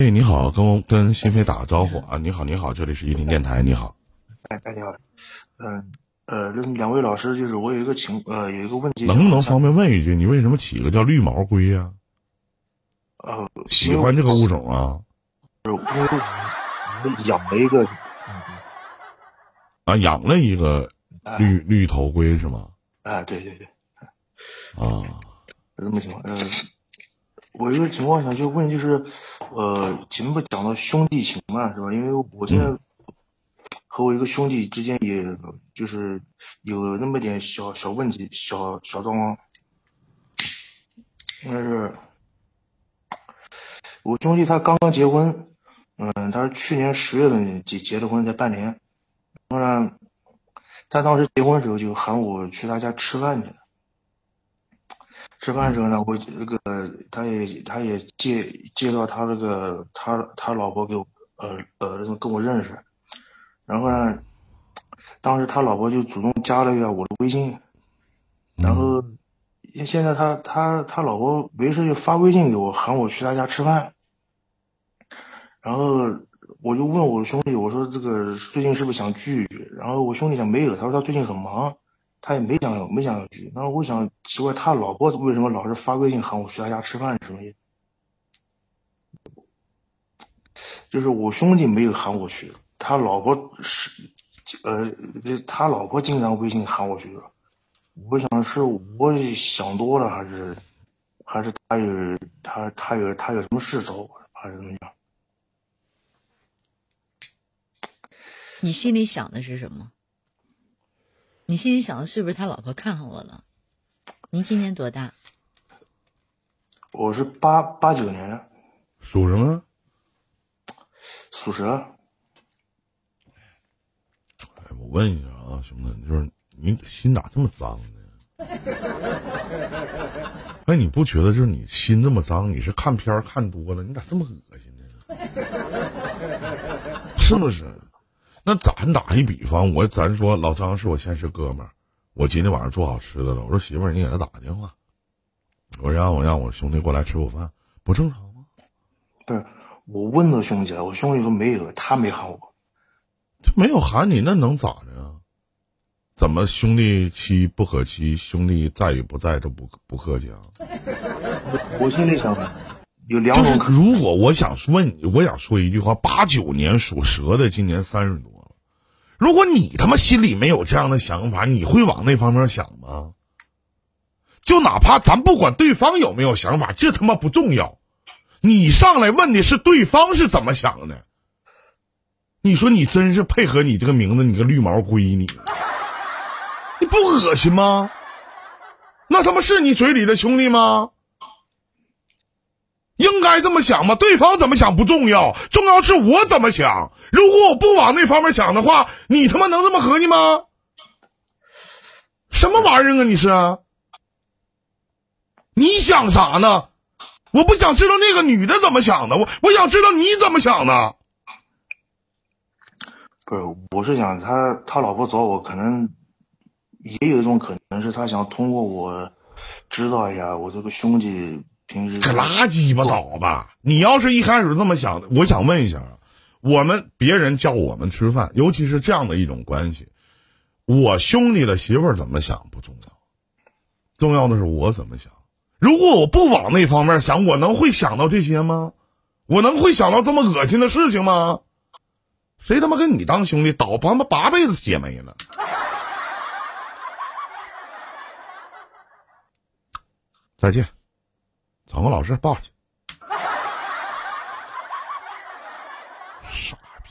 哎，你好，跟我跟新飞打个招呼啊！你好，你好，这里是玉林电台，你好。哎，哎，你好，嗯呃，这两位老师，就是我有一个情呃有一个问题，能不能方便问一句，你为什么起个叫绿毛龟呀、呃喜欢这个物种啊？因为养了一个啊，养了一个哎绿绿头龟是吗？哎对对对，啊，是这么情况，呃，我一个情况想就问就是，呃，前面不讲到兄弟情嘛，是吧？因为我现在和我一个兄弟之间也就是有那么点小小问题，小小状况，应该是我兄弟他刚刚结婚，嗯，他是去年十月份结结的婚，才半年。当然，他当时结婚的时候就喊我去他家吃饭去。吃饭的时候呢，我这个他也他也介介绍他那个他他老婆给我呃呃跟我认识，然后呢，当时他老婆就主动加了一下我的微信，然后现在他他他老婆没事就发微信给我喊我去他家吃饭，然后我就问我兄弟我说这个最近是不是想聚？一聚？然后我兄弟讲没有，他说他最近很忙，他也没想没想聚。然后我想奇怪他老婆为什么老是发微信喊我去他家吃饭什么意思？就是我兄弟没有喊我去，他老婆是呃他老婆经常微信喊我去。我想是我想多了，还是还是他有他他有他有什么事找我，还是怎么样？你心里想的是什么？你心里想的是不是他老婆看上我了？您今年多大？我是八八九年的，属什么？属蛇。哎，我问一下啊，兄弟，就是你心咋这么脏呢？哎，你不觉得就是你心这么脏，你是看片儿看多了，你咋这么恶心呢？是不是？那咱打一比方，我咱说老张是我现实哥们儿，我今天晚上做好吃的了，我说媳妇儿，你给他打个电话，我让我让我兄弟过来吃口饭，不正常吗？不是，我问了兄弟了，我兄弟说没有，他没喊我。他没有喊你，那能咋的呀？怎么兄弟妻不可欺，兄弟在与不在都不不客气啊？我心里想，有两就是种可如果我想问你，我想说一句话：八九年属蛇的，今年三十多了。如果你他妈心里没有这样的想法，你会往那方面想吗？就哪怕咱不管对方有没有想法，这他妈不重要。你上来问的是对方是怎么想的。你说你真是配合你这个名字，你个绿毛龟，你你不恶心吗？那他妈是你嘴里的兄弟吗？应该这么想吗？对方怎么想不重要，重要是我怎么想。如果我不往那方面想的话，你他妈能这么合计吗？什么玩意儿啊！你是？你想啥呢？我不想知道那个女的怎么想的，我我想知道你怎么想的。不是，我是想他他老婆找我，可能也有一种可能是他想通过我知道一下我这个兄弟平时可拉鸡巴倒吧！你要是一开始这么想的，我想问一下啊，我们别人叫我们吃饭，尤其是这样的一种关系，我兄弟的媳妇儿怎么想不重要，重要的是我怎么想。如果我不往那方面想，我能会想到这些吗？我能会想到这么恶心的事情吗？谁他妈跟你当兄弟，倒他妈八辈子血霉了！再见，找个老师抱去傻逼。